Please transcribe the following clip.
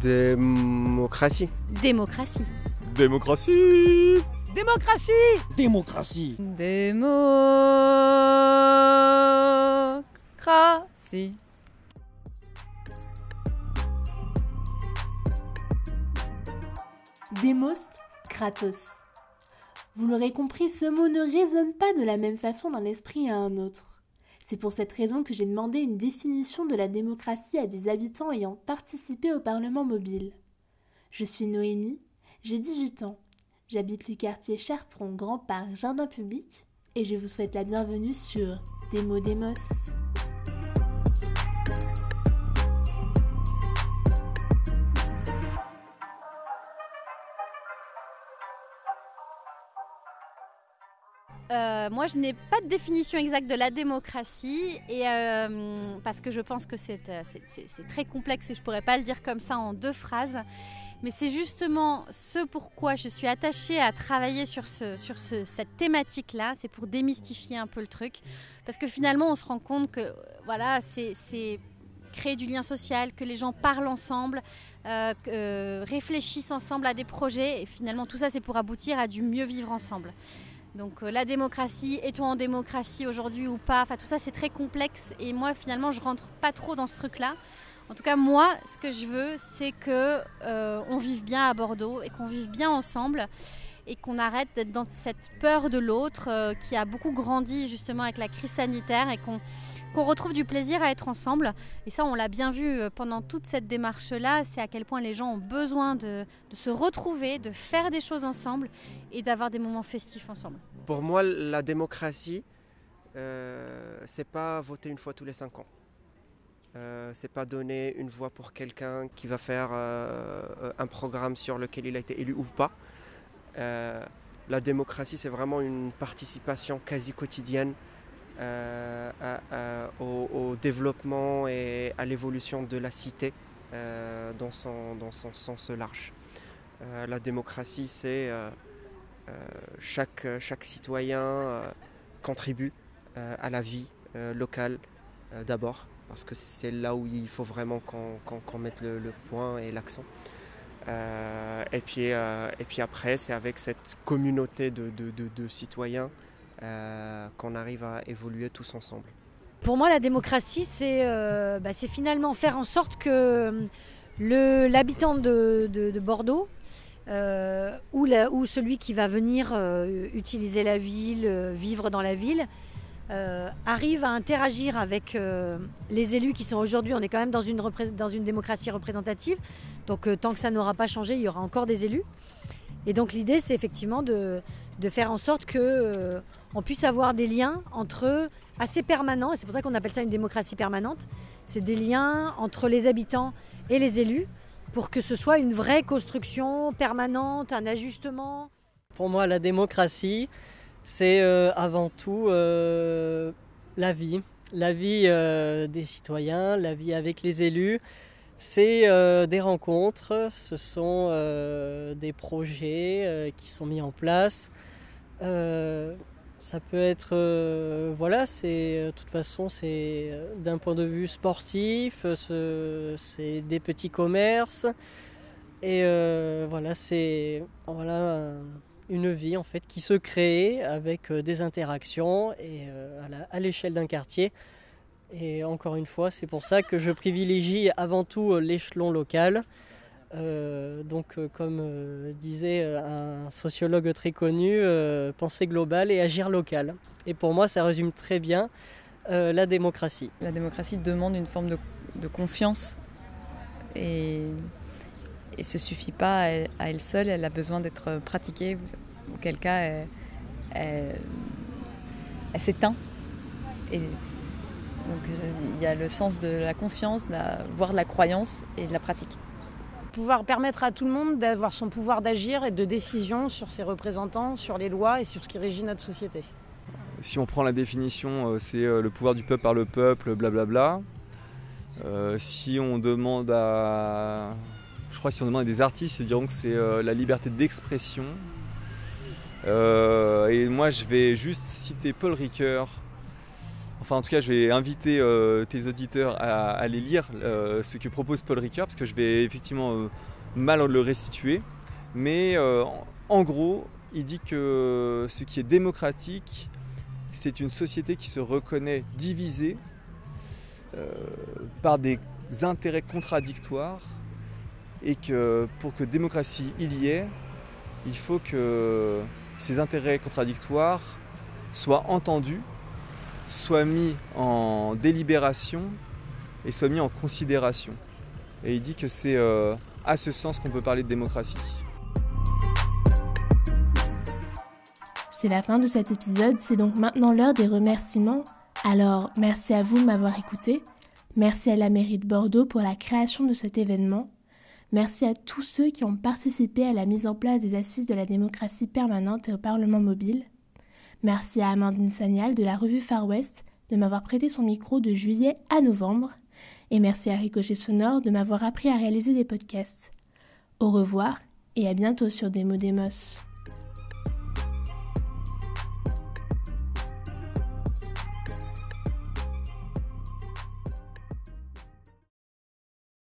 Démocratie. Démocratie. Démocratie Démocratie Démocratie Démocratie. Demos, Kratos. Vous l'aurez compris, ce mot ne résonne pas de la même façon d'un esprit à un autre. C'est pour cette raison que j'ai demandé une définition de la démocratie à des habitants ayant participé au Parlement mobile. Je suis Noémie, j'ai 18 ans, j'habite le quartier Chartron Grand Parc Jardin Public et je vous souhaite la bienvenue sur Démo Demos. Euh, moi, je n'ai pas de définition exacte de la démocratie, et, euh, parce que je pense que c'est euh, très complexe et je ne pourrais pas le dire comme ça en deux phrases. Mais c'est justement ce pourquoi je suis attachée à travailler sur, ce, sur ce- cette thématique-là, c'est pour démystifier un peu le truc. Parce que finalement, on se rend compte que voilà, c'est créer du lien social, que les gens parlent ensemble, réfléchissent ensemble à des projets, et finalement, tout ça, c'est pour aboutir à du mieux vivre ensemble. Donc euh, la démocratie, est-on en démocratie aujourd'hui ou pas? Enfin tout ça c'est très complexe et moi finalement je rentre pas trop dans ce truc-là. En tout cas moi ce que je veux c'est que euh, on vive bien à Bordeaux et qu'on vive bien ensemble et qu'on arrête d'être dans cette peur de l'autre euh, qui a beaucoup grandi justement avec la crise sanitaire et qu'on retrouve du plaisir à être ensemble. Et ça on l'a bien vu euh, pendant toute cette démarche-là, c'est à quel point les gens ont besoin de, de se retrouver, de faire des choses ensemble et d'avoir des moments festifs ensemble. Pour moi, la démocratie, euh, c'est pas voter une fois tous les cinq ans. Euh, c'est pas donner une voix pour quelqu'un qui va faire euh, un programme sur lequel il a été élu ou pas. Euh, la démocratie, c'est vraiment une participation quasi quotidienne euh, au, développement et à l'évolution de la cité euh, dans, son, dans son sens large. La démocratie, c'est chaque, chaque citoyen contribue à la vie locale d'abord, parce que c'est là où il faut vraiment qu'on mette le point et l'accent. Euh, et, puis, euh, et puis après, c'est avec cette communauté de, citoyens euh, qu'on arrive à évoluer tous ensemble. Pour moi, la démocratie, c'est bah, finalement faire en sorte que l'habitant de, de- de Bordeaux ou, la- ou celui qui va venir utiliser la ville, vivre dans la ville, euh, arrive à interagir avec euh, les élus qui sont aujourd'hui, on est quand même dans une, dans une démocratie représentative, donc euh, tant que ça n'aura pas changé, il y aura encore des élus. Et donc l'idée, c'est effectivement de, de faire en sorte que euh, on puisse avoir des liens entre eux assez permanents, et c'est pour ça qu'on appelle ça une démocratie permanente. C'est des liens entre les habitants et les élus pour que ce soit une vraie construction permanente, un ajustement. Pour moi, la démocratie, c'est euh, avant tout euh, la vie. La vie euh, des citoyens, la vie avec les élus. C'est des rencontres, ce sont des projets qui sont mis en place. Ça peut être, voilà, c'est, de toute façon, c'est d'un point de vue sportif, ce- c'est des petits commerces. Et voilà, c'est voilà, une vie en fait qui se crée avec euh, des interactions et euh, à l'échelle d'un quartier. Et encore une fois, c'est pour ça que je privilégie avant tout euh, l'échelon local. Donc, comme disait un sociologue très connu, penser global et agir local. Et pour moi, ça résume très bien la démocratie. La démocratie demande une forme de, de confiance et, et se suffit pas à elle, à elle seule, elle a besoin d'être pratiquée, auquel cas elle, elle- elle s'éteint. Et donc il y a le sens de la confiance, de la- voire de la croyance et de la pratique. Pouvoir permettre à tout le monde d'avoir son pouvoir d'agir et de décision sur ses représentants, sur les lois et sur ce qui régit notre société. Si on prend la définition, euh, c'est euh, le pouvoir du peuple par le peuple, blablabla. Euh, si on demande à. Je crois que si on demande à des artistes, ils diront que c'est euh, la liberté d'expression. Euh, et moi, je vais juste citer Paul Ricoeur, enfin en tout cas je vais inviter euh, tes auditeurs à aller lire ce que propose Paul Ricoeur, parce que je vais effectivement mal le restituer. Mais en gros, il dit que ce qui est démocratique, c'est une société qui se reconnaît divisée par des intérêts contradictoires et que pour que démocratie il y ait, il faut que ces intérêts contradictoires soient entendus, soient mis en délibération et soient mis en considération. Et il dit que c'est euh, à ce sens qu'on peut parler de démocratie. C'est la fin de cet épisode, c'est donc maintenant l'heure des remerciements. Alors, merci à vous de m'avoir écouté. Merci à la mairie de Bordeaux pour la création de cet événement. Merci à tous ceux qui ont participé à la mise en place des assises de la démocratie permanente et au Parlement mobile. Merci à Amandine Sagnal de la revue Far West de m'avoir prêté son micro de juillet à novembre. Et merci à Ricochet Sonore de m'avoir appris à réaliser des podcasts. Au revoir et à bientôt sur Demo Demos.